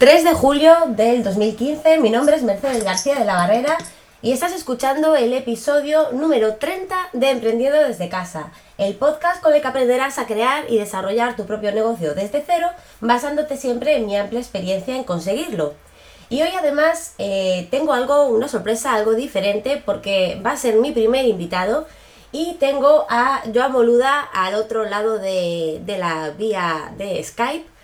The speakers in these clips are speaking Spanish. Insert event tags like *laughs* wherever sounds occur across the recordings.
3 de julio del 2015, mi nombre es Mercedes García de la Barrera y estás escuchando el episodio número 30 de Emprendiendo desde casa, el podcast con el que aprenderás a crear y desarrollar tu propio negocio desde cero, basándote siempre en mi amplia experiencia en conseguirlo. Y hoy además eh, tengo algo, una sorpresa, algo diferente, porque va a ser mi primer invitado y tengo a Joan Boluda al otro lado de, de la vía de Skype.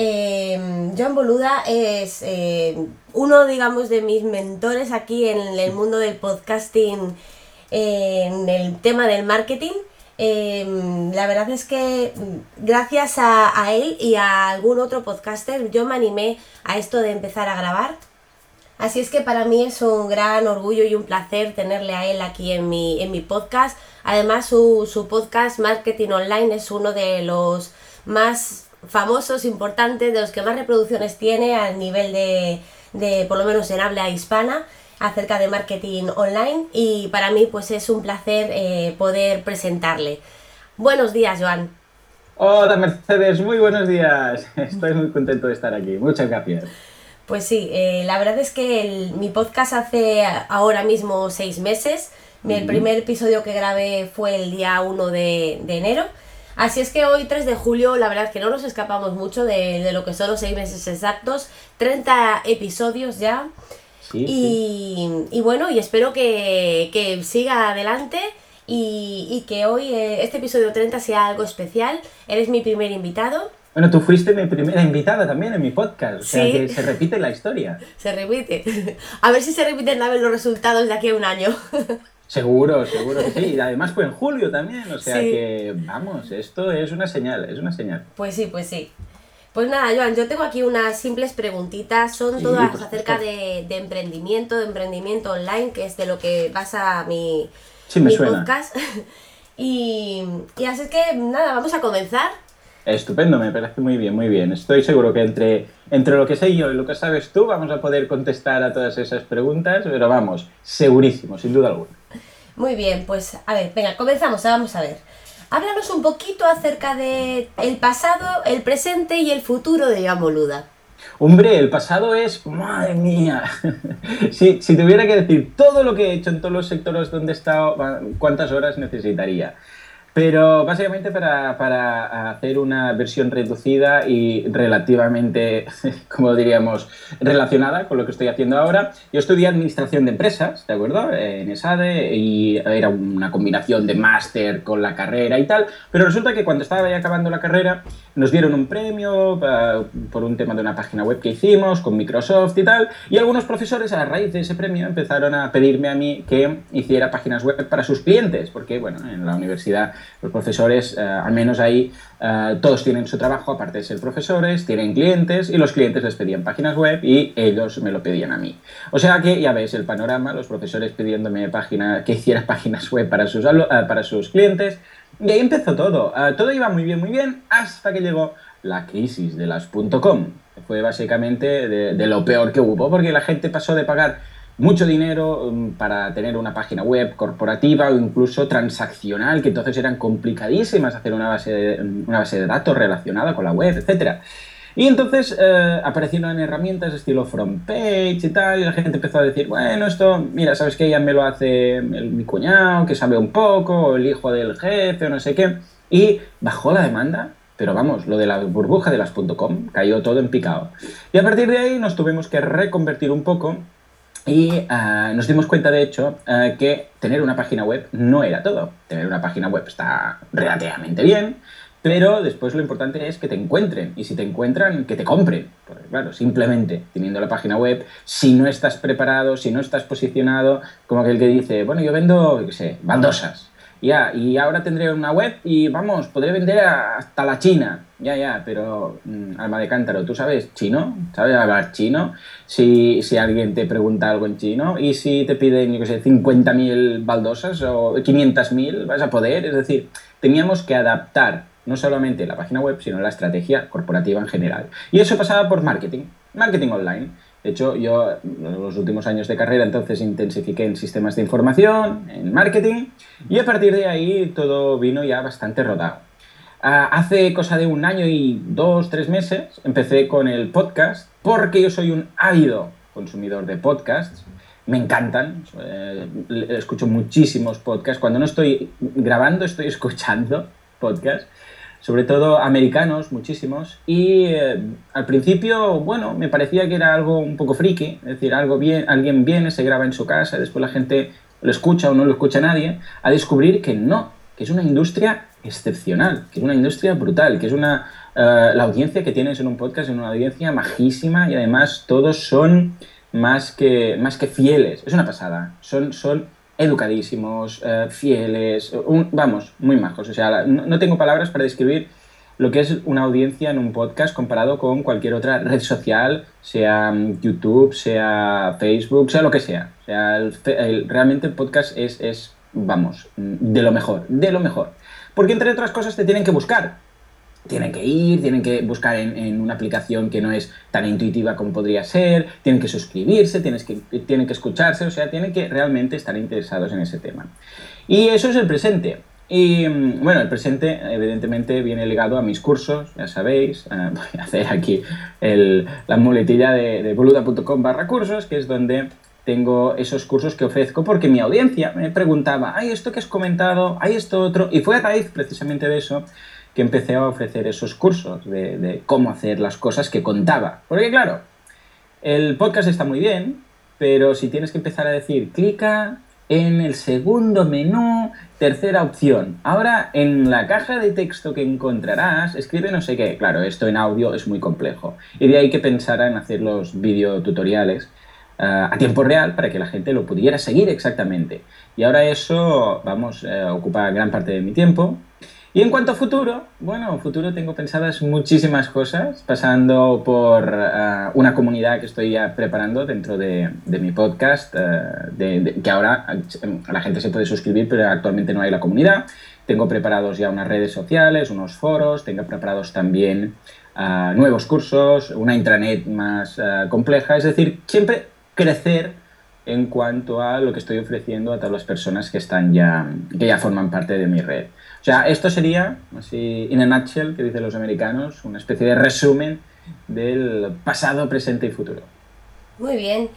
Eh, Joan Boluda es eh, uno, digamos, de mis mentores aquí en el mundo del podcasting, en el tema del marketing. Em, la verdad es que mm, gracias a, él y a algún otro podcaster yo me animé a esto de empezar a grabar. Así es que para mí es un gran orgullo y un placer tenerle a él aquí en mi, en mi podcast. Además su, su podcast Marketing Online es uno de los más famosos, importantes, de los que más reproducciones tiene a nivel de, de por lo menos en habla hispana acerca de marketing online y para mí pues es un placer eh, poder presentarle. Buenos días, Joan. Hola Mercedes, muy buenos días. *laughs* Estoy muy contento de estar aquí. Muchas gracias. Pues sí, eh, la verdad es que mi podcast hace ahora mismo seis meses. El primer episodio que grabé fue el día 1 de, enero. Así es que hoy 3 de julio, la verdad es que no nos escapamos mucho de, de lo que son los seis meses exactos. 30 episodios ya y, bueno, y espero que, siga adelante y, que hoy eh, este episodio 30 sea algo especial. Eres mi primer invitado. Bueno, tú fuiste mi primera invitada también en mi podcast, o sea que se repite la historia. *laughs* Se repite. *laughs* A ver si se repiten ver los resultados de aquí a un año. *laughs* Seguro, seguro que sí. Y además fue en julio también, o sea que, vamos, esto es una señal, es una señal. Pues sí, pues sí. Pues nada, Joan, yo tengo aquí unas simples preguntitas, son todas acerca de, emprendimiento, de emprendimiento online, que es de lo que pasa mi, podcast. *laughs* y, así que nada, vamos a comenzar. Estupendo, me parece muy bien, muy bien. Estoy seguro que entre, entre lo que sé yo y lo que sabes tú vamos a poder contestar a todas esas preguntas, pero vamos, segurísimo, sin duda alguna. Muy bien, pues a ver, venga, comenzamos, vamos a ver. Háblanos un poquito acerca de el pasado, el presente y el futuro de Iván Boluda. Hombre, el pasado es, madre mía, *laughs* si, si, tuviera que decir todo lo que he hecho en todos los sectores donde he estado, ¿cuántas horas necesitaría? Pero básicamente para, hacer una versión reducida y relativamente, *laughs* como diríamos, relacionada con lo que estoy haciendo ahora, yo estudié Administración de Empresas, ¿de acuerdo? En ESADE y era una combinación de máster con la carrera y tal, pero resulta que cuando estaba ya acabando la carrera nos dieron un premio por un tema de una página web que hicimos con Microsoft y tal, y algunos profesores a raíz de ese premio empezaron a pedirme a mí que hiciera páginas web para sus clientes, porque bueno, en la universidad los profesores, eh, al menos ahí, eh, todos tienen su trabajo, aparte de ser profesores, tienen clientes y los clientes les pedían páginas web y ellos me lo pedían a mí. O sea que ya veis el panorama, los profesores pidiéndome página, que hiciera *laughs* páginas web para sus, eh, para sus clientes. Y ahí empezó todo. todo iba muy bien, muy bien, hasta que llegó la crisis de las .com. Fue básicamente de lo peor que hubo, porque la gente pasó de pagar mucho dinero um, para tener una página web corporativa o incluso transaccional, que entonces eran complicadísimas hacer una base de, una base de datos relacionada con la web, etc. Y entonces eh, aparecieron herramientas estilo front page y tal, y la gente empezó a decir, bueno, esto, mira, ¿sabes qué? Ya me lo hace mi cuñado, que sabe un poco, o el hijo del jefe, o no sé qué. Y bajó la demanda, pero vamos, lo de la burbuja de las .com cayó todo en picado. Y a partir de ahí nos tuvimos que reconvertir un poco y ah, nos dimos cuenta, de hecho, ah, que tener una página web no era todo. Tener una página web está relativamente bien, pero después lo importante es que te encuentren. Y si te encuentran, que te compren. Porque, claro, simplemente teniendo la página web, si no estás preparado, si no estás posicionado, como aquel que dice, bueno, yo vendo, qué sé, baldosas. Ya, y ahora tendré una web y vamos, podré vender hasta la China. Ya, ya, pero mm, alma de cántaro, ¿tú sabes chino? ¿Sabes hablar chino? Si, si alguien te pregunta algo en chino y si te piden, yo qué sé, 50.000 baldosas o 500.000, vas a poder. Es decir, teníamos que adaptar no solamente la página web, sino la estrategia corporativa en general. Y eso pasaba por marketing, marketing online. De hecho, yo en los últimos años de carrera entonces intensifiqué en sistemas de información, en marketing, y a partir de ahí todo vino ya bastante rodado. Ah, hace cosa de un año y dos, tres meses empecé con el podcast porque yo soy un ávido consumidor de podcasts. Me encantan, eh, escucho muchísimos podcasts. Cuando no estoy grabando, estoy *laughs* escuchando podcasts, sobre todo americanos, muchísimos. Y eh, al principio, bueno, me parecía que era algo un poco friki, es decir, algo bien, alguien viene, se graba en su casa, después la gente lo escucha o no lo escucha nadie, a descubrir que no, que es una industria excepcional, que es una industria brutal, que es una... Eh, la audiencia que tienes en un podcast es una audiencia majísima y además todos son más que, más que fieles. Es una pasada. Son, son educadísimos, eh, fieles, vamos, muy majos. O sea, no, tengo palabras para describir lo que es una audiencia en un podcast comparado con cualquier otra red social, sea mm, YouTube, sea Facebook, sea lo que sea. O sea, realmente el podcast es, es, vamos, de lo mejor, de lo mejor. Porque entre otras cosas te tienen que buscar. Tienen que ir, tienen que buscar en, una aplicación que no es tan intuitiva como podría ser, tienen que suscribirse, tienes que, tienen que escucharse, o sea, tienen que realmente estar interesados en ese tema. Y eso es el presente. Y mm, bueno, el presente evidentemente viene ligado a mis cursos, ya sabéis, eh, *laughs* voy a hacer aquí la muletilla de, de boluda.com barra cursos, que es donde tengo esos cursos que ofrezco porque mi audiencia me preguntaba, hay esto que has comentado, hay esto otro, y fue a raíz precisamente de eso que empecé a ofrecer esos cursos de, cómo hacer las cosas que contaba. Porque claro, el podcast está muy bien, pero si tienes que empezar a decir, clica en el segundo menú, tercera opción. Ahora en la caja de texto que encontrarás, escribe no sé qué. Claro, esto en audio es muy complejo. Y de ahí que pensara en hacer los videotutoriales eh, a tiempo real para que la gente lo pudiera seguir exactamente. Y ahora eso, vamos, eh, ocupa gran parte de mi tiempo. Y en cuanto a futuro, bueno, futuro tengo pensadas muchísimas cosas, pasando por eh, una comunidad que estoy ya preparando dentro de, mi podcast, que ahora la gente se puede suscribir, pero actualmente no hay la comunidad. Tengo preparados ya unas redes sociales, unos foros, tengo preparados también nuevos cursos, una intranet más compleja, es decir, siempre crecer en cuanto a lo que estoy ofreciendo a todas las personas que están ya, que ya forman parte de mi red. O sea, esto sería, así, in a nutshell, que dicen los americanos, una especie de resumen del pasado, presente y futuro. Muy bien.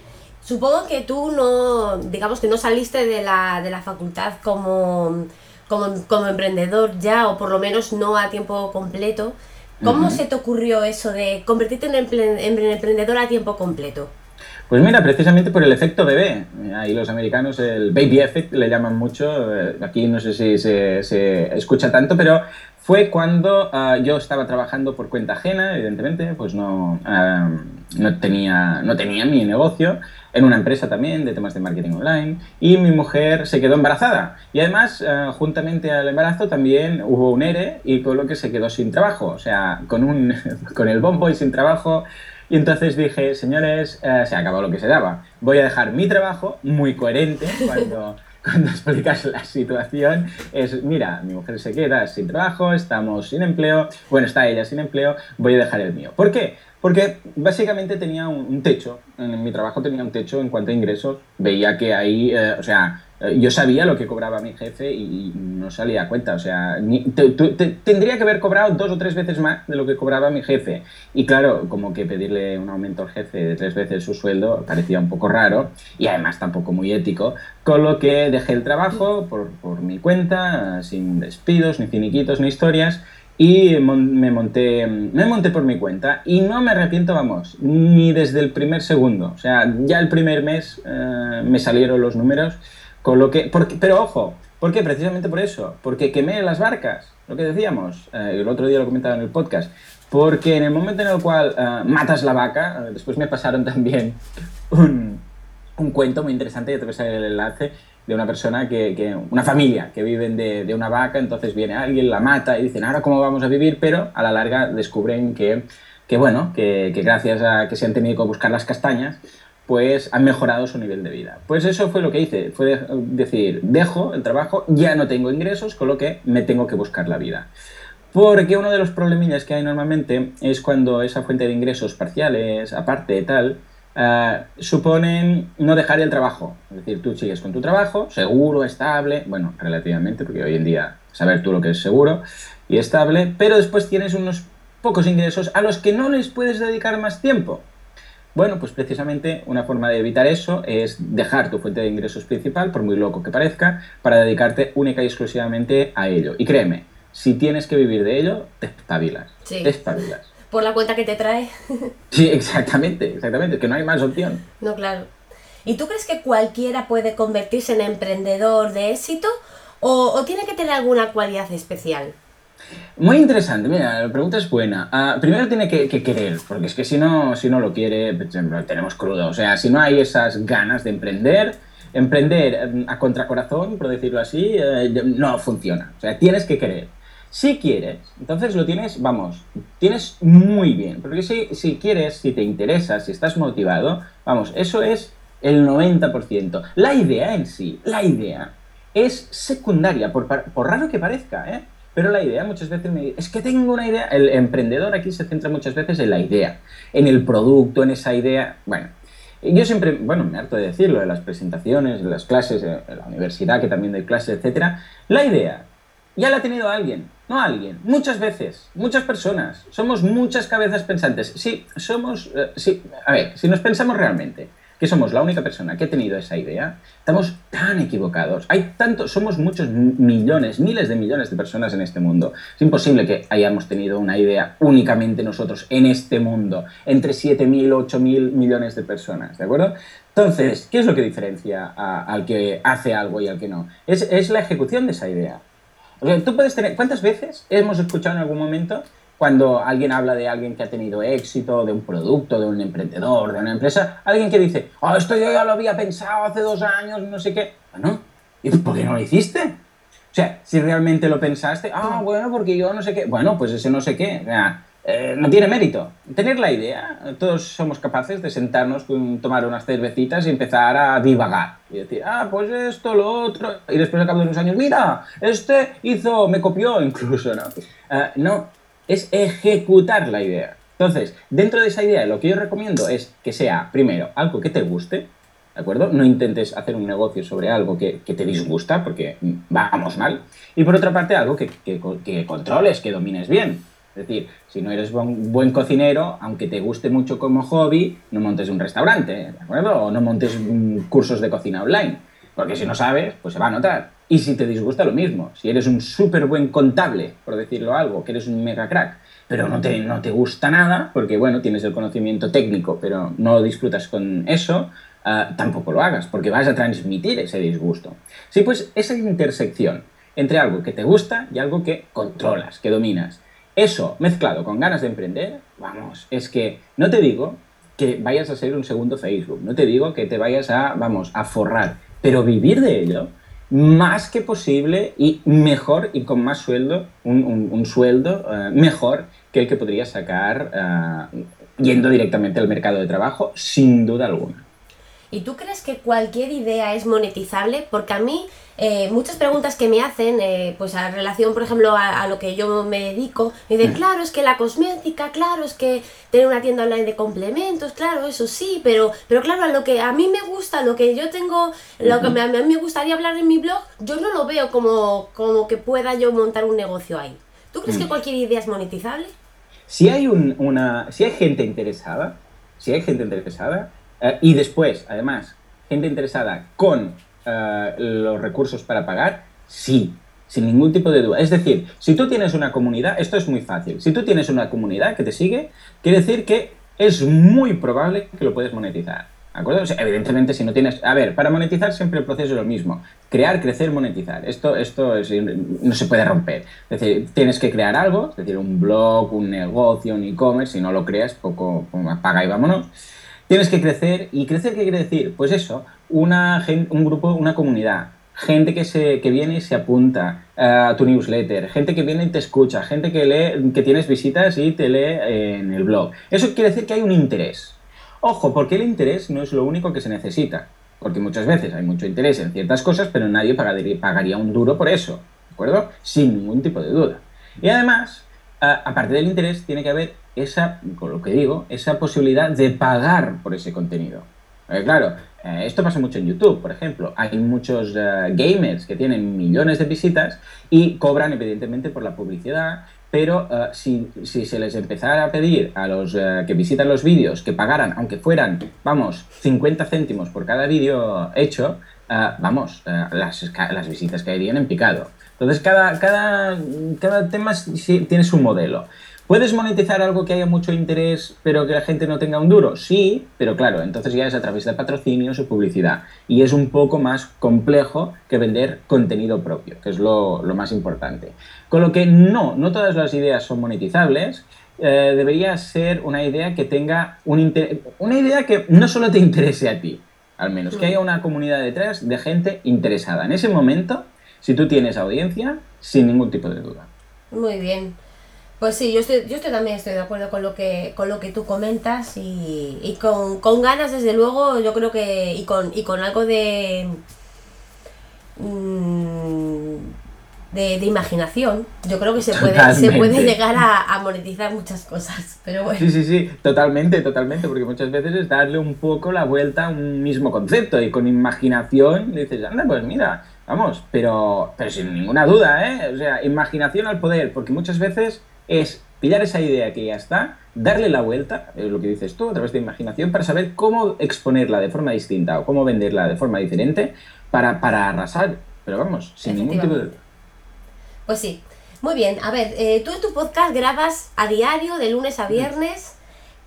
Supongo que tú no, digamos que no saliste de la, de la facultad como, como, emprendedor ya, o por lo menos no a tiempo completo. ¿Cómo se te ocurrió eso de convertirte en emprendedor a tiempo completo? Pues mira, precisamente por el efecto bebé. Ahí los americanos el baby effect le llaman mucho. Eh, aquí no sé si se, escucha tanto, pero fue cuando ah, yo estaba trabajando por cuenta ajena, evidentemente, pues no, ah, no, tenía, no tenía mi negocio, en una empresa también de temas de marketing online, y mi mujer se quedó embarazada. Y además, ah, juntamente al embarazo también hubo un ERE y con lo que se quedó sin trabajo, o sea, con, un, *laughs* con el bombo y sin trabajo y entonces dije, señores, eh, se acabó lo que se daba. Voy a dejar mi trabajo muy coherente *laughs* cuando, cuando explicas la situación. Es, mira, mi mujer se queda sin trabajo, estamos sin empleo, bueno, está ella sin empleo, voy a dejar el mío. ¿Por qué? Porque básicamente tenía un, techo, en mi trabajo tenía un techo en cuanto a ingresos, veía que ahí, eh, o sea, yo sabía lo que cobraba mi jefe y no salía a cuenta. O sea, tendría que haber cobrado dos o tres veces más de lo que cobraba mi jefe. Y claro, como que pedirle un aumento al jefe de tres veces su sueldo parecía un poco raro y además tampoco muy ético. Con lo que dejé el trabajo por, por mi cuenta, sin despidos, ni finiquitos, ni historias. Y me monté, me monté por mi cuenta y no me arrepiento, vamos, ni desde el primer segundo. O sea, ya el primer mes eh, me salieron los números con lo que, pero ojo, ¿por qué? Precisamente por eso, porque quemé las barcas, lo que decíamos, eh, el otro día lo comentaba en el podcast, porque en el momento en el cual eh, matas la vaca, eh, después me pasaron *laughs* también un, un, cuento muy interesante, ya te voy a el enlace, de una persona que, que una familia que viven de, de, una vaca, entonces viene alguien, la mata y dicen, ahora cómo vamos a vivir, pero a la larga descubren que, que bueno, que, que gracias a que se han tenido que buscar las castañas, pues han mejorado su nivel de vida. Pues eso fue lo que hice, fue decir, dejo el trabajo, ya no tengo ingresos, con lo que me tengo que buscar la vida. Porque uno de los problemillas que hay normalmente es cuando esa fuente de ingresos parciales, aparte tal, uh, suponen no dejar el trabajo. Es decir, tú sigues con tu trabajo, seguro, estable, bueno, relativamente, porque hoy en día saber tú lo que es seguro, y estable, pero después tienes unos pocos ingresos a los que no les puedes dedicar más tiempo. Bueno, pues precisamente una forma de evitar eso es dejar tu fuente de ingresos principal, por muy loco que parezca, para dedicarte única y exclusivamente a ello. Y créeme, si tienes que vivir de ello, te espabilas. Te espabilas. *laughs* Por la cuenta que te trae. *laughs* sí, exactamente, exactamente, que no hay más opción. No, claro. ¿Y tú crees que cualquiera puede convertirse en emprendedor de éxito o tiene que tener alguna cualidad especial? Muy interesante, mira, la pregunta es buena. Ah, primero tiene que, querer, porque es que si no, si no lo quiere, pues, lo tenemos crudo. O sea, si no hay esas ganas de emprender, emprender em, a contracorazón, por decirlo así, eh, no funciona. O sea, tienes que querer. Si quieres, entonces lo tienes, vamos, tienes muy bien. Porque si, si quieres, si te interesa, si estás motivado, vamos, eso es el 90%. La idea en sí, la idea, es secundaria, por, por raro que parezca, ¿eh? Pero la idea muchas veces me es que tengo una idea. El emprendedor aquí se centra muchas veces en la idea, en el producto, en esa idea. Bueno, yo siempre, bueno, me harto de decirlo, en las presentaciones, en las clases, en la universidad, que también doy clases, etcétera. La idea ya la ha tenido alguien, no alguien, muchas veces, muchas personas. Somos muchas cabezas pensantes. Sí, somos, eh, sí, a ver, si nos pensamos realmente, que somos la única persona que ha tenido esa idea, estamos tan equivocados. Hay tantos, somos muchos millones, miles de millones de personas en este mundo. Es imposible que hayamos tenido una idea únicamente nosotros en este mundo, entre 7.000, 8.000 millones de personas, ¿de acuerdo? Entonces, ¿qué es lo que diferencia al que hace algo y al que no? Es, es la ejecución de esa idea. O sea, tú puedes tener, ¿cuántas veces hemos escuchado en algún momento cuando alguien habla de alguien que ha tenido éxito, de un producto, de un emprendedor, de una empresa, alguien que dice, oh, esto yo ya lo había pensado hace dos años, no sé qué. Bueno, ¿y por qué no lo hiciste? O sea, si realmente lo pensaste, ah, bueno, porque yo no sé qué. Bueno, pues ese no sé qué. O sea, eh, no tiene mérito. Tener la idea, todos somos capaces de sentarnos, tomar unas cervecitas y empezar a divagar. Y decir, ah, pues esto, lo otro. Y después, al cabo de unos años, mira, este hizo, me copió incluso, ¿no? Uh, no, es ejecutar la idea. Entonces, dentro de esa idea, lo que yo recomiendo es que sea, primero, algo que te guste, ¿de acuerdo? No intentes hacer un negocio sobre algo que, te disgusta, porque vamos mal. Y por otra parte, algo que, que, controles, que domines bien. Es decir, si no eres buen, cocinero, aunque te guste mucho como hobby, no montes un restaurante, ¿de acuerdo? O no montes cursos de cocina online. Porque si no sabes, pues se va a notar. Y si te disgusta lo mismo, si eres un súper buen contable, por decirlo algo, que eres un mega crack, pero no te, no te gusta nada, porque bueno, tienes el conocimiento técnico, pero no disfrutas con eso, ah, tampoco lo hagas, porque vas a transmitir ese disgusto. Sí, pues esa intersección entre algo que te gusta y algo que controlas, que dominas. Eso mezclado con ganas de emprender, vamos, es que no te digo que vayas a ser un segundo Facebook, no te digo que te vayas a, vamos, a forrar, pero vivir de ello más que posible y mejor y con más sueldo, un, sueldo eh, mejor que el que podría sacar eh, yendo directamente al mercado de trabajo, sin duda alguna. ¿Y tú crees que cualquier idea es monetizable? Porque a mí eh, muchas preguntas que me hacen, eh, pues a relación, por ejemplo, a, lo que yo me dedico, me dicen, claro, es que la cosmética, claro, es que tener una tienda online de complementos, claro, eso sí, pero, pero claro, a lo que a mí me gusta, lo que yo tengo, lo que a mí me gustaría hablar en mi blog, yo no lo veo como, como que pueda yo montar un negocio ahí. ¿Tú crees que mm. cualquier idea es monetizable? Si hay, una, si hay gente interesada, si hay gente interesada, eh, y después, además, gente interesada con eh, los recursos para pagar, sí, sin ningún tipo de duda. Es decir, si tú tienes una comunidad, esto es muy fácil, si tú tienes una comunidad que te sigue, quiere decir que es muy probable que lo puedes monetizar. ¿De acuerdo? evidentemente, si no tienes. A ver, para monetizar siempre el proceso es lo mismo. Crear, crecer, monetizar. Esto, esto no se puede romper. Es decir, tienes que crear algo, es decir, un blog, un negocio, un e-commerce. Si no lo creas, poco, apaga y vámonos. Tienes que crecer. ¿Y crecer qué quiere decir? Pues eso, una, un grupo, una comunidad. Gente que, se, que viene y se apunta a tu newsletter, gente que viene y te escucha, gente que lee, que tienes visitas y te lee en el blog. Eso quiere decir que hay un interés. Ojo, porque el interés no es lo único que se necesita. Porque muchas veces hay mucho interés en ciertas cosas, pero nadie pagaría un duro por eso. ¿De acuerdo? Sin ningún tipo de duda. Y además, aparte del interés, tiene que haber esa, con lo que digo, esa posibilidad de pagar por ese contenido. claro, eh, esto pasa mucho en YouTube, por ejemplo. Hay muchos eh, gamers que tienen millones de visitas y cobran evidentemente por la publicidad, pero eh, si, se les empezara a pedir a los que visitan los vídeos que pagaran, aunque fueran, vamos, 50 céntimos por cada vídeo hecho, vamos, las, las visitas caerían en picado. Entonces, cada, cada, cada tema tiene su modelo. ¿Puedes monetizar algo que haya mucho interés pero que la gente no tenga un duro? Sí, pero claro, entonces ya es a través de patrocinios o publicidad. Y es un poco más complejo que vender contenido propio, que es lo, más importante. Con lo que no, no todas las ideas son monetizables. Eh, debería ser una idea que tenga un una idea que no solo te interese a ti, al menos, que haya una comunidad detrás de gente interesada. En ese momento, si tú tienes audiencia, sin ningún tipo de duda. Muy bien. Pues sí, yo estoy, yo estoy también estoy de acuerdo con lo que, con lo que tú comentas y, y con, con, ganas, desde luego, yo creo que, y con, y con algo de, mm, de, de, imaginación, yo creo que se puede, se puede llegar a, a, monetizar muchas cosas, pero bueno. Sí, sí, sí, totalmente, totalmente, porque muchas veces es darle un poco la vuelta a un mismo concepto y con imaginación dices, anda, pues mira, vamos, pero, pero sin ninguna duda, ¿eh? O sea, imaginación al poder, porque muchas veces es pillar esa idea que ya está, darle la vuelta, es lo que dices tú, a través de imaginación, para saber cómo exponerla de forma distinta o cómo venderla de forma diferente para, para arrasar. Pero vamos, sin ningún tipo de... Pues sí. Muy bien, a ver, eh, tú en tu podcast grabas a diario, de lunes a viernes.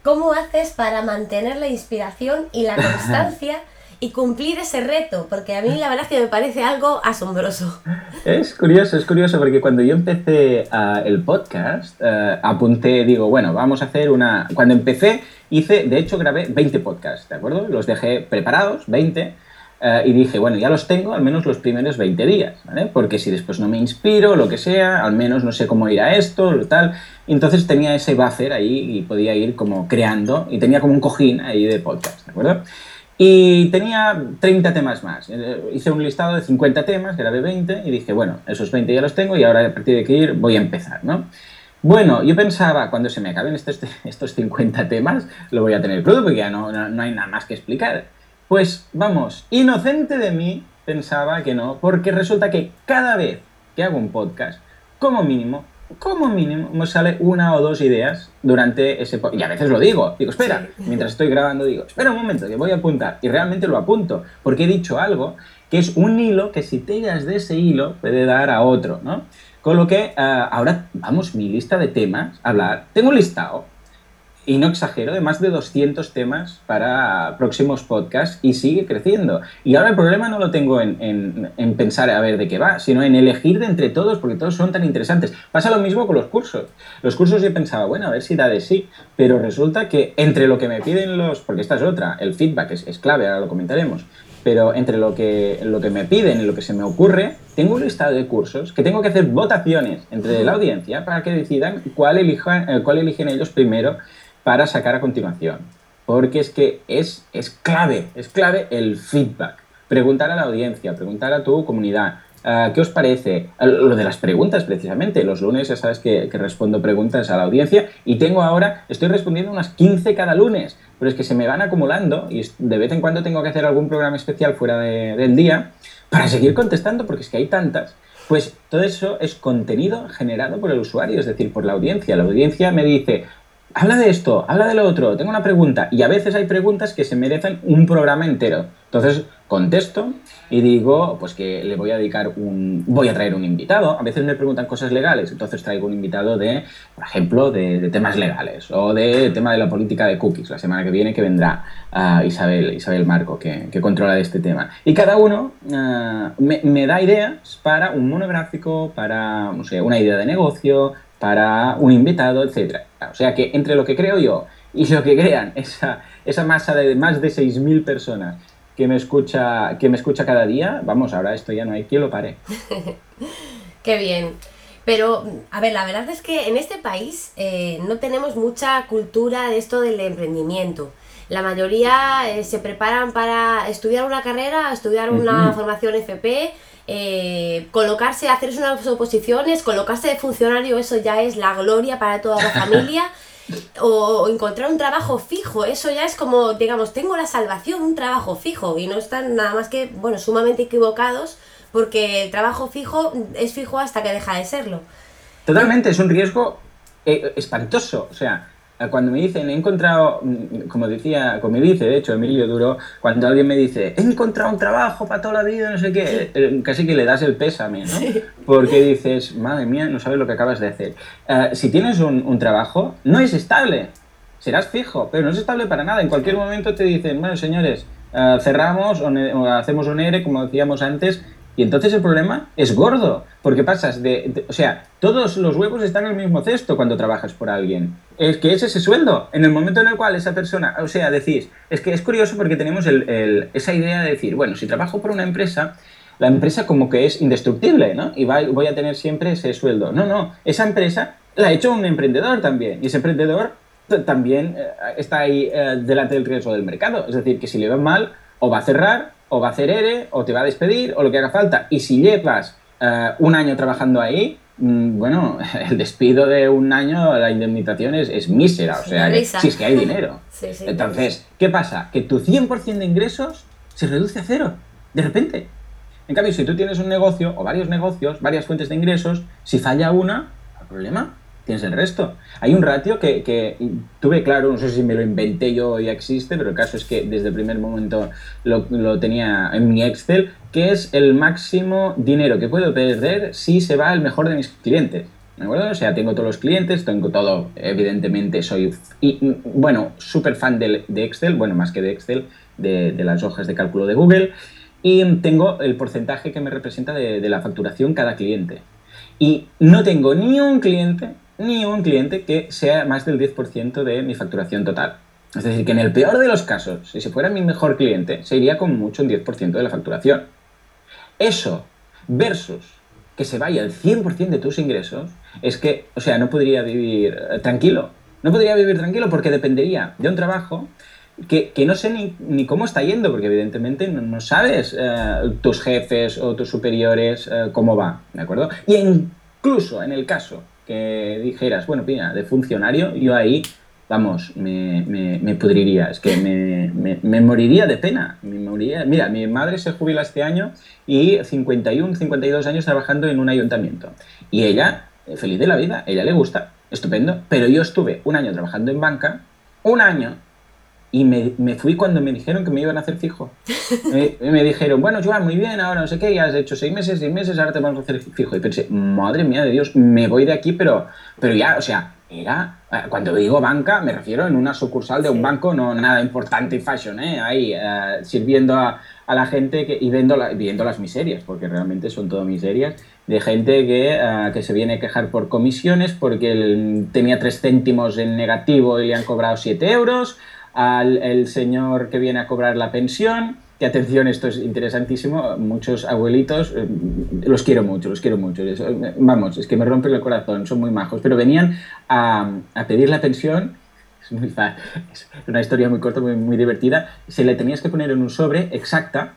¿Cómo haces para mantener la inspiración y la *laughs* constancia y cumplir ese reto, porque a mí la verdad es que me parece algo asombroso. Es curioso, es curioso, porque cuando yo empecé uh, el podcast, uh, apunté, digo, bueno, vamos a hacer una... Cuando empecé, hice, de hecho, grabé 20 podcasts, ¿de acuerdo? Los dejé preparados, 20, uh, y dije, bueno, ya los tengo al menos los primeros 20 días, ¿vale? Porque si después no me inspiro, lo que sea, al menos no sé cómo irá esto, tal. entonces tenía ese buffer ahí y podía ir como creando, y tenía como un cojín ahí de podcast, ¿de acuerdo? Y tenía 30 temas más. Eh, hice un listado de 50 temas, de 20, y dije, bueno, esos 20 ya los tengo y ahora a partir de que ir voy a empezar, ¿no? Bueno, yo pensaba, cuando se me acaben estos, *laughs* estos 50 temas, lo voy a tener crudo porque ya no, no, no hay nada más que explicar. Pues vamos, inocente de mí, pensaba que no, porque resulta que cada vez que hago un podcast, como mínimo, como mínimo me sale una o dos ideas durante ese... Y a veces lo digo, digo, espera, mientras estoy grabando digo, espera un momento, que voy a apuntar. Y realmente lo apunto, porque he dicho algo que es un hilo que si te tiras de ese hilo puede dar a otro, ¿no? Con lo que uh, ahora, vamos, mi lista de temas, hablar, tengo un listado, y no exagero, de más de 200 temas para próximos podcasts y sigue creciendo. Y ahora el problema no lo tengo en, en, pensar a ver de qué va, sino en elegir de entre todos, porque todos son tan interesantes. Pasa lo mismo con los cursos. Los cursos yo pensaba, bueno, a ver si da de sí, pero resulta que entre lo que me piden los, porque esta es otra, el feedback es, es clave, ahora lo comentaremos, pero entre lo que, lo que me piden y lo que se me ocurre, tengo un listado de cursos que tengo que hacer votaciones entre la audiencia para que decidan cuál, elijan, eh, cuál eligen ellos primero para sacar a continuación. Porque es que es, es clave, es clave el feedback. Preguntar a la audiencia, preguntar a tu comunidad, ah, ¿qué os parece? Ah, lo de las preguntas, precisamente. Los lunes ya sabes que, respondo preguntas a la audiencia y tengo ahora, estoy respondiendo unas 15 cada lunes, pero es que se me van acumulando y de vez en cuando tengo que hacer algún programa especial fuera del día para seguir contestando porque es que hay tantas. Pues todo eso es contenido generado por el usuario, es decir, por la audiencia. La audiencia me dice, habla de esto, habla de lo otro, tengo una pregunta. Y a veces hay preguntas que se merecen un programa entero. Entonces contesto y digo, pues que le voy a dedicar un, voy a traer un invitado. A veces me preguntan cosas legales, entonces traigo un invitado de, por ejemplo, de, temas legales o de tema de la política de cookies. La semana que viene que vendrá uh, Isabel, Isabel Marco, que, controla de este tema. Y cada uno ah, me, me da ideas para un monográfico, para, no sé, una idea de negocio, para un invitado, etc. O sea que entre lo que creo yo y lo que crean esa, esa masa de más de 6.000 personas que me, escucha, que me escucha cada día, vamos, ahora esto ya no hay quien lo pare. *laughs* Qué bien. Pero, a ver, la verdad es que en este país eh, no tenemos mucha cultura de esto del emprendimiento. La mayoría eh, se preparan para estudiar una carrera, estudiar una formación FP eh, colocarse, hacerse unas oposiciones, colocarse de funcionario, eso ya es la gloria para toda la familia. *laughs* o encontrar un trabajo fijo. Eso ya es como, digamos, tengo la salvación, un trabajo fijo. Y no están nada más que, bueno, sumamente equivocados porque el trabajo fijo es fijo hasta que deja de serlo. Totalmente, es un riesgo eh, espantoso. O sea, cuando me dicen, he encontrado, como decía, como me dice, de hecho, Emilio Duro, cuando alguien me dice, he encontrado un trabajo para toda la vida, no sé qué, eh, casi que le das el pésame, ¿no? Porque dices, madre mía, no sabes lo que acabas de hacer. Eh, si tienes un, trabajo, no es estable, serás fijo, pero no es estable para nada. En cualquier momento te dicen, bueno, señores, eh, cerramos o, hacemos un ERE, como decíamos antes, y entonces el problema es gordo, porque pasas de, O sea, todos los huevos están en el mismo cesto cuando trabajas por alguien. Es que es ese sueldo. En el momento en el cual esa persona. O sea, decís. Es que es curioso porque tenemos esa idea de decir, bueno, si trabajo por una empresa, la empresa como que es indestructible, ¿no? Y voy a tener siempre ese sueldo. No, no. Esa empresa la ha hecho un emprendedor también. Y ese emprendedor también eh, está ahí eh, delante del riesgo del mercado. Es decir, que si le va mal, o va a cerrar o va a hacer ERE, o te va a despedir, o lo que haga falta. Y si llevas eh, un año trabajando ahí, mm, bueno, *laughs* el despido de un año, la indemnización es, mísera, o sea, si es que hay dinero. *laughs* Entonces, ¿qué pasa? Que tu 100% de ingresos se reduce a cero, de repente. En cambio, si tú tienes un negocio o varios negocios, varias fuentes de ingresos, si falla una, el problema tienes el resto. Hay un ratio que, tuve claro, no sé si me lo inventé yo o ya existe, pero el caso es que desde el primer momento lo, tenía en mi Excel, que es el máximo dinero que puedo perder si se va el mejor de mis clientes. ¿De acuerdo? O sea, tengo todos los clientes, tengo todo, evidentemente soy, bueno, súper fan de, Excel, bueno, más que de Excel, de, las hojas de cálculo de Google, y tengo el porcentaje que me representa de la facturación cada cliente. Y no tengo ni un cliente ni un cliente que sea más del 10% de mi facturación total. Es decir, que en el peor de los casos, si se fuera mi mejor cliente, se iría con mucho un 10% de la facturación. Eso versus que se vaya el 100% de tus ingresos, es que, o sea, no podría vivir eh, tranquilo. No podría vivir tranquilo porque dependería de un trabajo que, no sé ni, cómo está yendo, porque evidentemente no, sabes eh, tus jefes o tus superiores eh, cómo va, ¿de acuerdo? Y incluso en el caso que dijeras, bueno, mira, de funcionario, yo ahí, vamos, me, me, pudriría, es que me, me, moriría de pena. Me moriría. Mira, mi madre se jubila este año y 51, 52 años trabajando en un ayuntamiento. Y ella, feliz de la vida, ella le gusta, estupendo, pero yo estuve un año trabajando en banca, un año, y me, fui cuando me dijeron que me iban a hacer fijo. me, me, dijeron, bueno, Joan, muy bien, ahora no sé qué, ya has hecho seis meses, seis meses, ahora te vamos a hacer fijo. Y pensé, madre mía de Dios, me voy de aquí, pero, pero ya, o sea, era, eh, cuando digo banca, me refiero en una sucursal de un banco, no nada importante y fashion, ¿eh? Ahí, eh, sirviendo a, a, la gente que, y viendo, viendo las miserias, porque realmente son todo miserias, de gente que, eh, que se viene a quejar por comisiones porque tenía tres céntimos en negativo y le han cobrado siete euros, al el señor que viene a cobrar la pensión, que atención, esto es interesantísimo, muchos abuelitos, eh, los quiero mucho, los quiero mucho, vamos, es que me rompen el corazón, son muy majos, pero venían a, a pedir la pensión, es, muy es una historia muy corta, muy, muy divertida, se le tenías que poner en un sobre exacta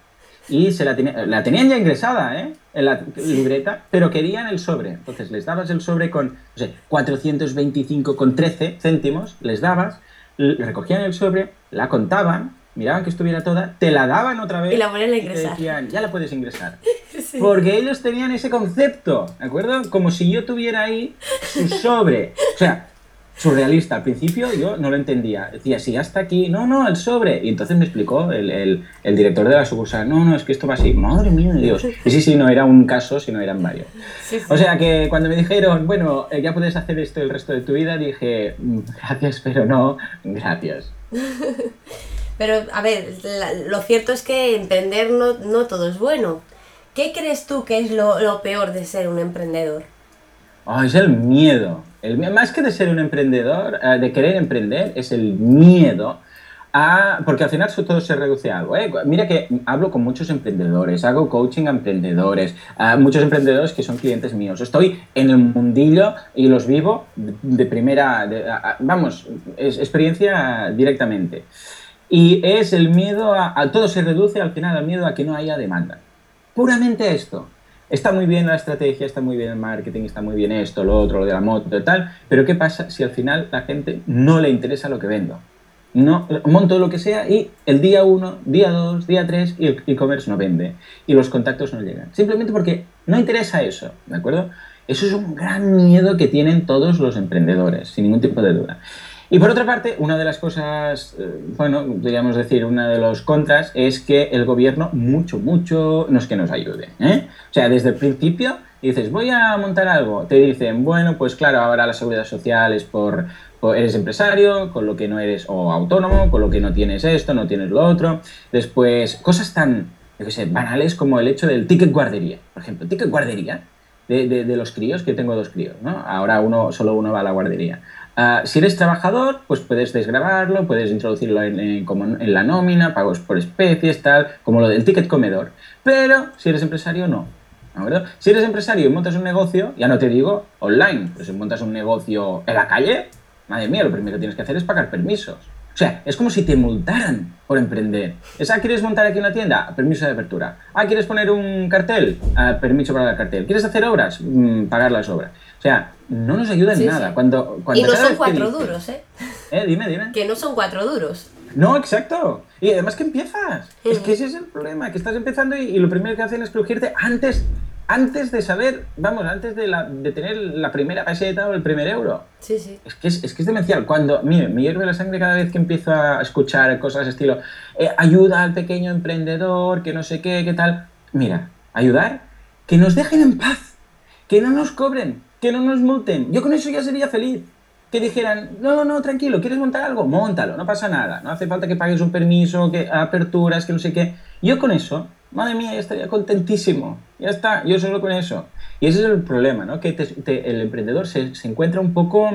y se la, tenía, la tenían ya ingresada ¿eh? en la libreta, pero querían el sobre. Entonces les dabas el sobre con no sé, 425,13 céntimos, les dabas, recogían el sobre, la contaban, miraban que estuviera toda, te la daban otra vez y la ponían a ingresar. decían, ya la puedes ingresar. *laughs* Porque ellos tenían ese concepto, ¿de acuerdo? Como si yo tuviera ahí su sobre. O sea, surrealista. Al principio yo no lo entendía. Decía, si hasta aquí, no, no, el sobre. Y entonces me explicó el, director de la sucursal, no, no, es que esto va así. Madre mía de Dios. Y sí, sí, no era un caso, sino eran varios. O sea que cuando me dijeron, bueno, eh, ya puedes hacer esto el resto de tu vida, dije, mm, gracias, pero no, gracias. *laughs* Pero, a ver, lo cierto es que emprender no, no, todo es bueno. ¿Qué crees tú que es lo, lo peor de ser un emprendedor? Oh, es el miedo. El, más que de ser un emprendedor, eh, de querer emprender, es el miedo a, porque al final todo se reduce a algo. ¿eh? Mira que hablo con muchos emprendedores, hago coaching a emprendedores, a muchos emprendedores que son clientes míos. Estoy en el mundillo y los vivo de primera, vamos, es experiencia directamente. Y es el miedo a, a, todo se reduce al final al miedo a que no haya demanda. Puramente esto. Está muy bien la estrategia, está muy bien el marketing, está muy bien esto, lo otro, lo de la moto tal, pero ¿qué pasa si al final la gente no le interesa lo que vendo? No, monto lo que sea y el día 1, día 2, día 3 y el e-commerce no vende y los contactos no llegan. Simplemente porque no interesa eso, ¿de acuerdo? Eso es un gran miedo que tienen todos los emprendedores, sin ningún tipo de duda. Y por otra parte, una de las cosas, eh, bueno, podríamos decir, una de los contras es que el gobierno mucho, mucho no es que nos ayude. ¿eh? O sea, desde el principio dices, voy a montar algo, te dicen, bueno, pues claro, ahora la seguridad social es por, eres empresario, con lo que no eres, o autónomo, con lo que no tienes esto, no tienes lo otro. Después, cosas tan, yo qué sé, banales como el hecho del ticket guardería. Por ejemplo, ticket guardería de, de, los críos, que tengo dos críos, ¿no? Ahora uno, solo uno va a la guardería. Ah, si eres trabajador, pues puedes desgrabarlo, puedes introducirlo en, como en, la nómina, pagos por especies, tal, como lo del ticket comedor. Pero si eres empresario, no. Si eres empresario y montas un negocio, ya no te digo online, pero si montas un negocio en la calle, madre mía, lo primero que tienes que hacer es pagar permisos. O sea, es como si te multaran por emprender. ¿Esa quieres montar aquí una tienda? Permiso de apertura. Ah, ¿quieres poner un cartel? Ah, permiso para el cartel. ¿Quieres hacer obras? Mm, pagar las obras. O sea, no nos ayuda en nada. Cuando, cuando, y no son cuatro duros, ¿eh? ¿eh? Dime, dime. Que no son cuatro duros. No, exacto. Y además que empiezas. Es que ese es el problema, que estás empezando y, y, lo primero que hacen es crujirte antes antes de saber, vamos, antes de, la, de tener la primera peseta o el primer euro. Sí, sí. Es que es, es, que es demencial. Cuando, mire, me hierve la sangre cada vez que empiezo a escuchar cosas estilo, eh, ayuda al pequeño emprendedor, que no sé qué, qué tal. Mira, ayudar, que nos dejen en paz, que no nos cobren, que no nos multen. Yo con eso ya sería feliz. Que dijeran, no, no, tranquilo, ¿quieres montar algo? Móntalo, no pasa nada. No hace falta que pagues un permiso, que aperturas, que no sé qué. Yo con eso madre mía, ya estaría contentísimo. Ya está, yo solo con eso. Y ese es el problema, ¿no? Que el emprendedor se, encuentra un poco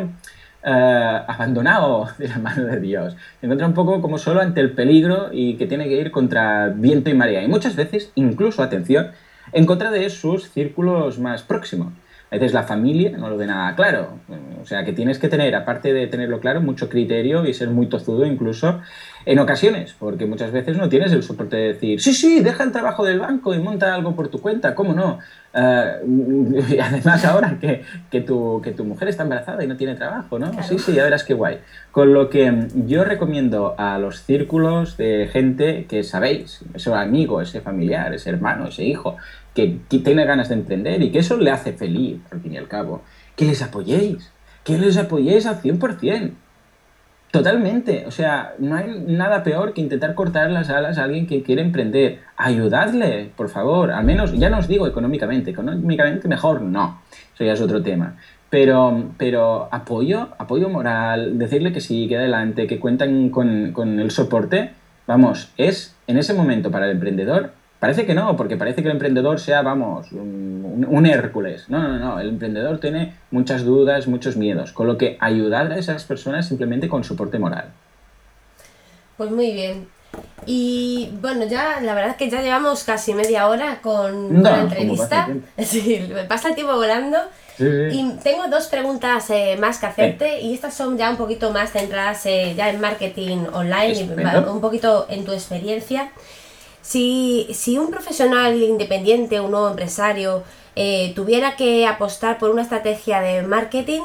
eh, abandonado *laughs* de la mano de Dios. Se encuentra un poco como solo ante el peligro y que tiene que ir contra viento y marea. Y muchas veces, incluso, atención, en contra de sus círculos más próximos. A veces la familia no lo ve nada claro. O sea que tienes que tener, aparte de tenerlo claro, mucho criterio y ser muy tozudo incluso en ocasiones, porque muchas veces no tienes el soporte de decir, sí, sí, deja el trabajo del banco y monta algo por tu cuenta, ¿cómo no? Uh, *laughs* y además ahora que, que, tu, que tu mujer está embarazada y no tiene trabajo, ¿no? Sí, sí, ya verás qué guay. Con lo que yo recomiendo a los círculos de gente que sabéis, ese amigo, ese familiar, ese hermano, ese hijo, que, que tiene ganas de emprender y que eso le hace feliz, al fin y al cabo, que les apoyéis, que les apoyéis al 100%. Totalmente, o sea, no hay nada peor que intentar cortar las alas a alguien que quiere emprender. Ayudadle, por favor, al menos, ya no os digo económicamente, económicamente mejor no, eso ya es otro tema. Pero, pero apoyo, apoyo moral, decirle que sí, que adelante, que cuentan con, con el soporte, vamos, es en ese momento para el emprendedor Parece que no, porque parece que el emprendedor sea, vamos, un, Hércules. No, no, no, el emprendedor tiene muchas dudas, muchos miedos, con lo que ayudar a esas personas simplemente con soporte moral. Pues muy bien. Y bueno, ya la verdad es que ya llevamos casi media hora con, la entrevista. *laughs* Sí, me pasa el tiempo volando. Y tengo dos preguntas eh, más que hacerte y estas son ya un poquito más centradas eh, ya en marketing online y un poquito en tu experiencia. Si, si un profesional independiente, un nuevo empresario, eh, tuviera que apostar por una estrategia de marketing,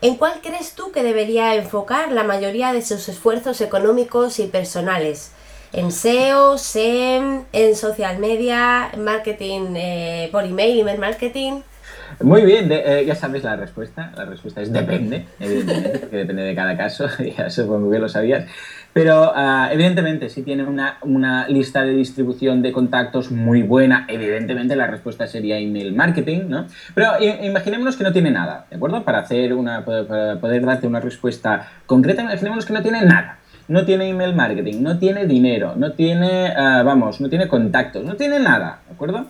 ¿en cuál crees tú que debería enfocar la mayoría de sus esfuerzos económicos y personales? ¿En SEO, SEM, en social media, marketing eh, por email, email marketing? Muy bien, eh, ya sabes la respuesta. La respuesta es depende, evidentemente, *laughs* porque depende de cada caso, *laughs* ya supongo que lo sabías. Pero ah, evidentemente, si tiene una, una, lista de distribución de contactos muy buena, evidentemente la respuesta sería email marketing, ¿no? Pero imaginémonos que no tiene nada, ¿de acuerdo? Para, hacer una, para poder darte una respuesta concreta, imaginémonos que no tiene nada. No tiene email marketing, no tiene dinero, no tiene, ah, vamos, no tiene contactos, no tiene nada, ¿de acuerdo?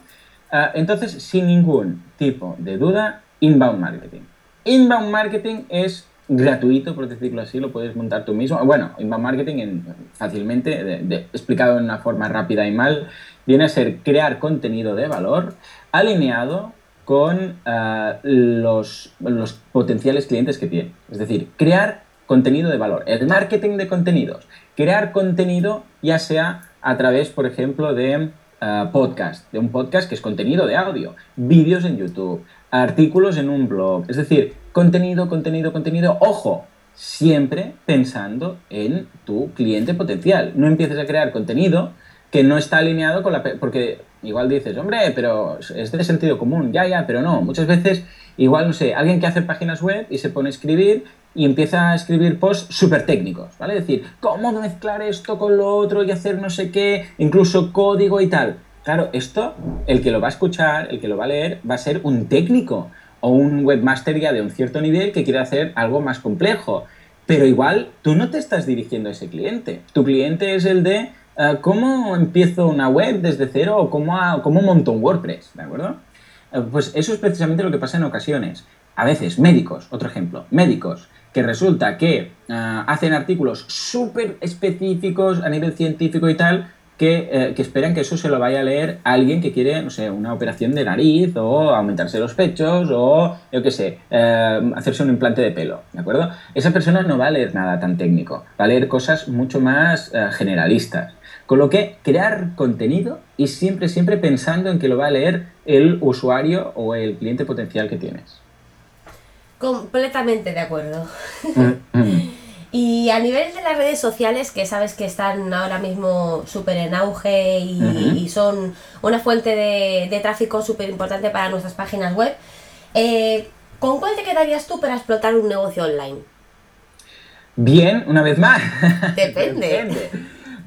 Ah, entonces, sin ningún tipo de duda, inbound marketing. Inbound marketing es gratuito, por decirlo así, lo puedes montar tú mismo. Bueno, inbound marketing en, fácilmente, explicado de una forma rápida y mal, viene a ser crear contenido de valor alineado con ah, los, los potenciales clientes que tiene. Es decir, crear contenido de valor. El marketing de contenidos. Crear contenido ya sea a través, por ejemplo, de eh, podcast, de un podcast que es contenido de audio, vídeos en YouTube, artículos en un blog, es decir, contenido, contenido, contenido, ojo, siempre pensando en tu cliente potencial. No empieces a crear contenido que no está alineado con la... porque igual dices, hombre, pero es de sentido común, ya, ya, pero no. Muchas veces, igual, no sé, alguien que hace páginas web y se pone a escribir y empieza a escribir posts súper técnicos, ¿vale? Es decir, ¿cómo mezclar esto con lo otro y hacer no sé qué, incluso código y tal? Claro, esto, el que lo va a escuchar, el que lo va a leer, va a ser un técnico o un webmaster ya de un cierto nivel que quiere hacer algo más complejo. Pero igual tú no te estás dirigiendo a ese cliente. Tu cliente es el de eh, cómo empiezo una web desde cero o cómo, cómo monto un WordPress, ¿de acuerdo? Eh, pues eso es precisamente lo que pasa en ocasiones. A veces, médicos, otro ejemplo, médicos que resulta que ah, hacen artículos súper específicos a nivel científico y tal, eh, que, esperan que eso se lo vaya a leer alguien que quiere, no sé, una operación de nariz o aumentarse los pechos o, yo qué sé, eh, hacerse un implante de pelo, ¿de acuerdo? Esa persona no va a leer nada tan técnico, va a leer cosas mucho más eh, generalistas. Con lo que crear contenido y siempre, siempre pensando en que lo va a leer el usuario o el cliente potencial que tienes. Completamente de acuerdo. Mm, mm. Y a nivel de las redes sociales, que sabes que están ahora mismo súper en auge y, son una fuente de, tráfico súper importante para nuestras páginas web, eh, ¿con cuál te quedarías tú para explotar un negocio online? Bien, una vez más. Depende. *laughs* Depende.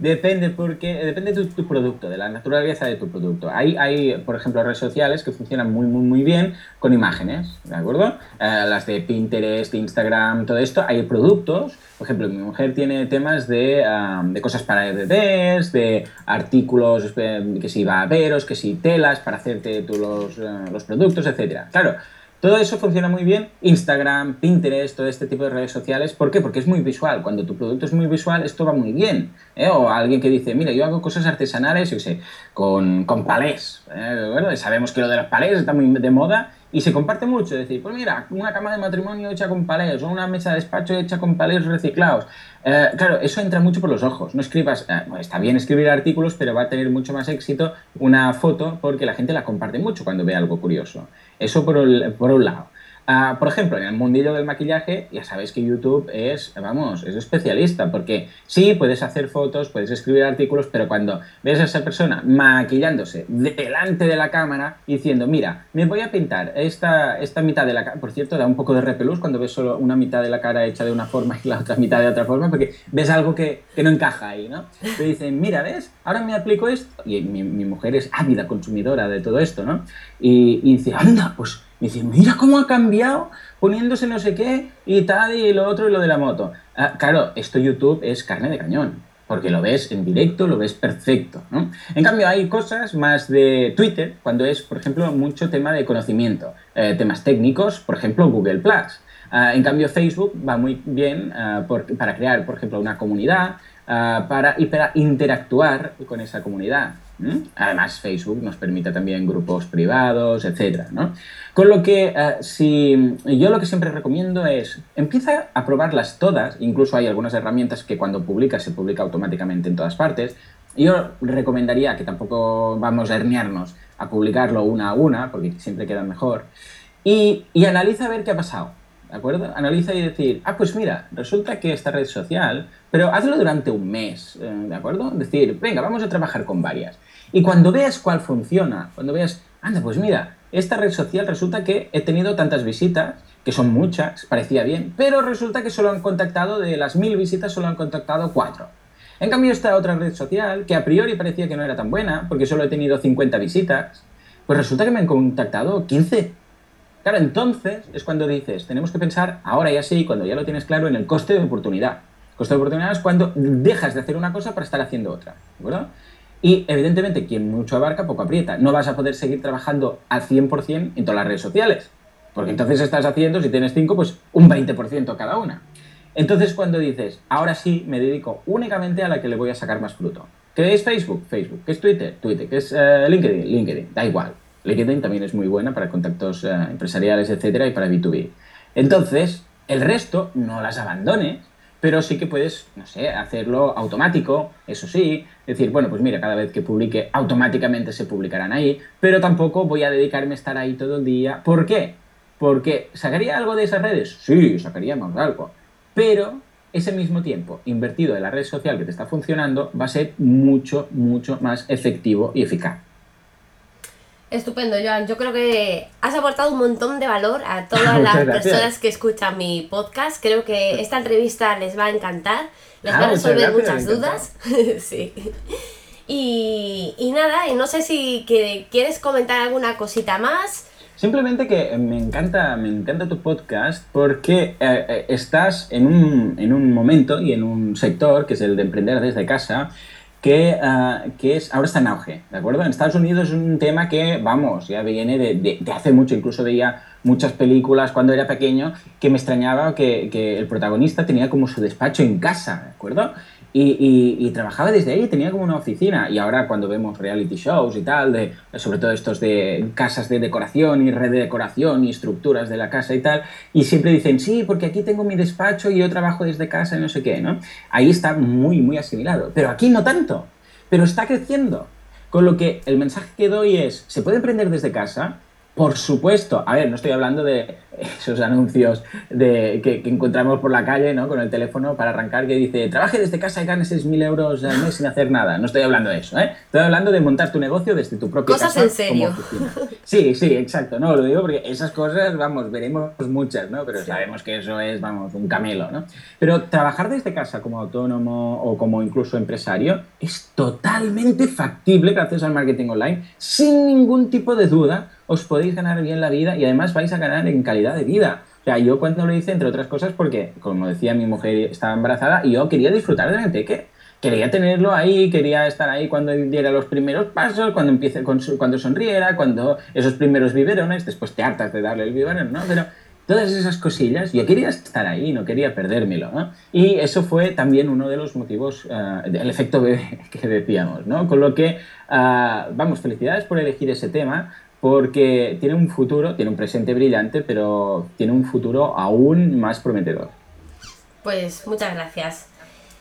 Depende, porque depende de tu, producto, de la naturaleza de tu producto. Hay, hay, por ejemplo, redes sociales que funcionan muy, muy, muy bien con imágenes, ¿de acuerdo? Eh, las de Pinterest, Instagram, todo esto. Hay productos, por ejemplo, mi mujer tiene temas de, de cosas para bebés, de artículos, eh, que si va a veros, que si telas para hacerte tú los, eh, los productos, etcétera. Claro, todo eso funciona muy bien. Instagram, Pinterest, todo este tipo de redes sociales. ¿Por qué? Porque es muy visual. Cuando tu producto es muy visual, esto va muy bien. ¿eh? O alguien que dice, mira, yo hago cosas artesanales, yo sé, con, con palés. ¿eh? Bueno, sabemos que lo de los palés está muy de moda y se comparte mucho. Es decir, pues mira, una cama de matrimonio hecha con palés o una mesa de despacho hecha con palés reciclados. Eh, claro, eso entra mucho por los ojos. No escribas, está bien escribir artículos, pero va a tener mucho más éxito una foto porque la gente la comparte mucho cuando ve algo curioso. Eso por, por un lado. Ah, por ejemplo, en el mundillo del maquillaje, ya sabéis que YouTube es, vamos, es especialista, porque sí, puedes hacer fotos, puedes escribir artículos, pero cuando ves a esa persona maquillándose delante de la cámara diciendo, mira, me voy a pintar esta, esta mitad de la cara, por cierto, da un poco de repelús cuando ves solo una mitad de la cara hecha de una forma y la otra mitad de otra forma, porque ves algo que, no encaja ahí, ¿no? Te dicen, mira, ¿ves? Ahora me aplico esto, y mi, mujer es ávida consumidora de todo esto, ¿no? Y, y dice, anda, pues y dice, mira cómo ha cambiado poniéndose no sé qué y tal y lo otro y lo de la moto. Ah, claro, esto YouTube es carne de cañón, porque lo ves en directo, lo ves perfecto. ¿no? En cambio, hay cosas más de Twitter, cuando es, por ejemplo, mucho tema de conocimiento, eh, temas técnicos, por ejemplo, Google Plus. Ah, en cambio, Facebook va muy bien ah, para crear, por ejemplo, una comunidad para, y para interactuar con esa comunidad. Además, Facebook nos permite también grupos privados, etc. ¿no? Con lo que, eh, si yo lo que siempre recomiendo es, empieza a probarlas todas, incluso hay algunas herramientas que cuando publicas se publica automáticamente en todas partes. Yo recomendaría que tampoco vamos a herniarnos a publicarlo una a una, porque siempre queda mejor, y, y analiza a ver qué ha pasado. ¿De acuerdo? Analiza y decir, ah, pues mira, resulta que esta red social, pero hazlo durante un mes, eh, ¿de acuerdo? Decir, venga, vamos a trabajar con varias. Y cuando veas cuál funciona, cuando veas, anda, pues mira, esta red social resulta que he tenido tantas visitas, que son muchas, parecía bien, pero resulta que solo han contactado, de las mil visitas, solo han contactado cuatro. En cambio, esta otra red social, que a priori parecía que no era tan buena, porque solo he tenido 50 visitas, pues resulta que me han contactado 15. Claro, entonces es cuando dices, tenemos que pensar, ahora ya sí, cuando ya lo tienes claro, en el coste de oportunidad. coste de oportunidad es cuando dejas de hacer una cosa para estar haciendo otra, ¿verdad? Y evidentemente, quien mucho abarca, poco aprieta. No vas a poder seguir trabajando al 100% en todas las redes sociales. Porque entonces estás haciendo, si tienes 5, pues un 20% cada una. Entonces cuando dices, ahora sí me dedico únicamente a la que le voy a sacar más fruto. ¿Qué es Facebook? Facebook. ¿Qué es Twitter? Twitter. ¿Qué es eh, LinkedIn? LinkedIn. Da igual. LinkedIn también es muy buena para contactos eh, empresariales, etcétera, y para B2B. Entonces, el resto no las abandones, pero sí que puedes, no sé, hacerlo automático, eso sí, decir, bueno, pues mira, cada vez que publique automáticamente se publicarán ahí, pero tampoco voy a dedicarme a estar ahí todo el día. ¿Por qué? Porque ¿sacaría algo de esas redes? Sí, sacaríamos algo, pero ese mismo tiempo invertido en la red social que te está funcionando va a ser mucho, mucho más efectivo y eficaz. Estupendo, Joan. Yo creo que has aportado un montón de valor a todas *laughs* las personas que escuchan mi podcast. Creo que esta entrevista les va a encantar. Les ah, va a resolver muchas dudas. *laughs* sí. Y, y, nada, y no sé si quieres comentar alguna cosita más. Simplemente que me encanta, me encanta tu podcast porque eh, eh, estás en un, en un momento y en un sector que es el de emprender desde casa que, ah, que, es, ahora está en auge, ¿de acuerdo? En Estados Unidos es un tema que, vamos, ya viene de, de, hace mucho, incluso veía muchas películas cuando era pequeño que me extrañaba que, que, el protagonista tenía como su despacho en casa, ¿de acuerdo? Y, trabajaba desde ahí, tenía como una oficina. Y ahora cuando vemos reality shows y tal, de, sobre todo estos de casas de decoración y red de decoración y estructuras de la casa y tal, y siempre dicen, sí, porque aquí tengo mi despacho y yo trabajo desde casa y no sé qué, ¿no? Ahí está muy, muy asimilado. Pero aquí no tanto, pero está creciendo. Con lo que el mensaje que doy es, se puede emprender desde casa, por supuesto, a ver, no estoy hablando de esos anuncios de, que, encontramos por la calle, ¿no? Con el teléfono para arrancar que dice, trabaje desde casa y gane 6.000 euros al mes sin hacer nada. No estoy hablando de eso, ¿eh? Estoy hablando de montar tu negocio desde tu propia cosas casa. Cosas en serio. sí, sí, exacto. No, lo digo porque esas cosas, vamos, veremos muchas, ¿no? Pero sabemos que eso es, vamos, un camelo, ¿no? Pero trabajar desde casa como autónomo o como incluso empresario es totalmente factible gracias al marketing online, sin ningún tipo de duda os podéis ganar bien la vida y además vais a ganar en calidad de vida. O sea, yo cuando lo hice, entre otras cosas, porque, como decía, mi mujer estaba embarazada y yo quería disfrutar del teque. Quería tenerlo ahí, quería estar ahí cuando diera los primeros pasos, cuando empiece, cuando sonriera, cuando esos primeros biberones, después te hartas de darle el biberón, ¿no? Pero todas esas cosillas, yo quería estar ahí, no quería perdérmelo, ¿no? Y eso fue también uno de los motivos uh, del efecto bebé *laughs* que decíamos, ¿no? Con lo que, uh, vamos, felicidades por elegir ese tema, porque tiene un futuro, tiene un presente brillante, pero tiene un futuro aún más prometedor. Pues muchas gracias.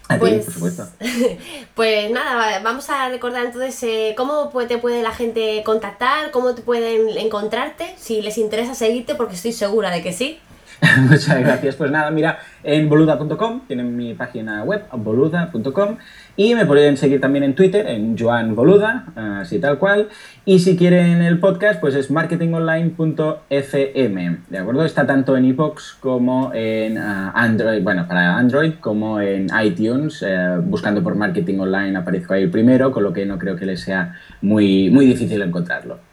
A pues, por supuesto. *laughs* pues nada, vamos a recordar entonces eh, cómo te puede la gente contactar, cómo te pueden encontrarte, si les interesa seguirte, porque estoy segura de que sí. *laughs* Muchas gracias. Pues nada, mira, en boluda.com tienen mi página web, boluda.com, y me pueden seguir también en Twitter, en Joan Boluda, así tal cual. Y si quieren el podcast, pues es marketingonline.fm, ¿de acuerdo? Está tanto en iBox como en ah, Android, bueno, para Android como en iTunes. Eh, buscando por marketing online aparezco ahí primero, con lo que no creo que les sea muy, muy difícil encontrarlo.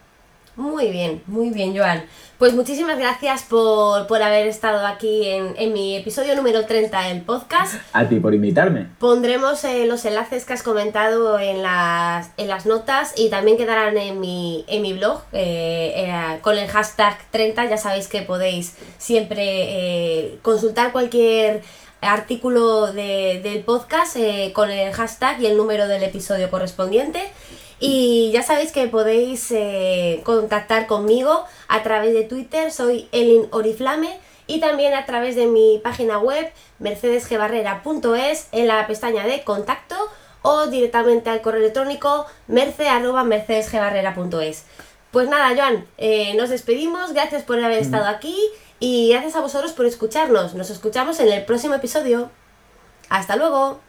Muy bien, muy bien, Joan. Pues muchísimas gracias por, haber estado aquí en, mi episodio número 30 del podcast. A ti por invitarme. Pondremos eh, los enlaces que has comentado en las, en las notas y también quedarán en mi, en mi blog eh, eh, con el hashtag 30. Ya sabéis que podéis siempre consultar cualquier artículo del podcast con el hashtag y el número del episodio correspondiente. Y ya sabéis que podéis eh, contactar conmigo a través de Twitter, soy Elin Oriflame, y también a través de mi página web mercedesgebarrera.es en la pestaña de contacto o directamente al correo electrónico merce.mercedesgebarrera.es. Pues nada, Joan, eh, nos despedimos, gracias por haber estado aquí y gracias a vosotros por escucharnos. Nos escuchamos en el próximo episodio. Hasta luego.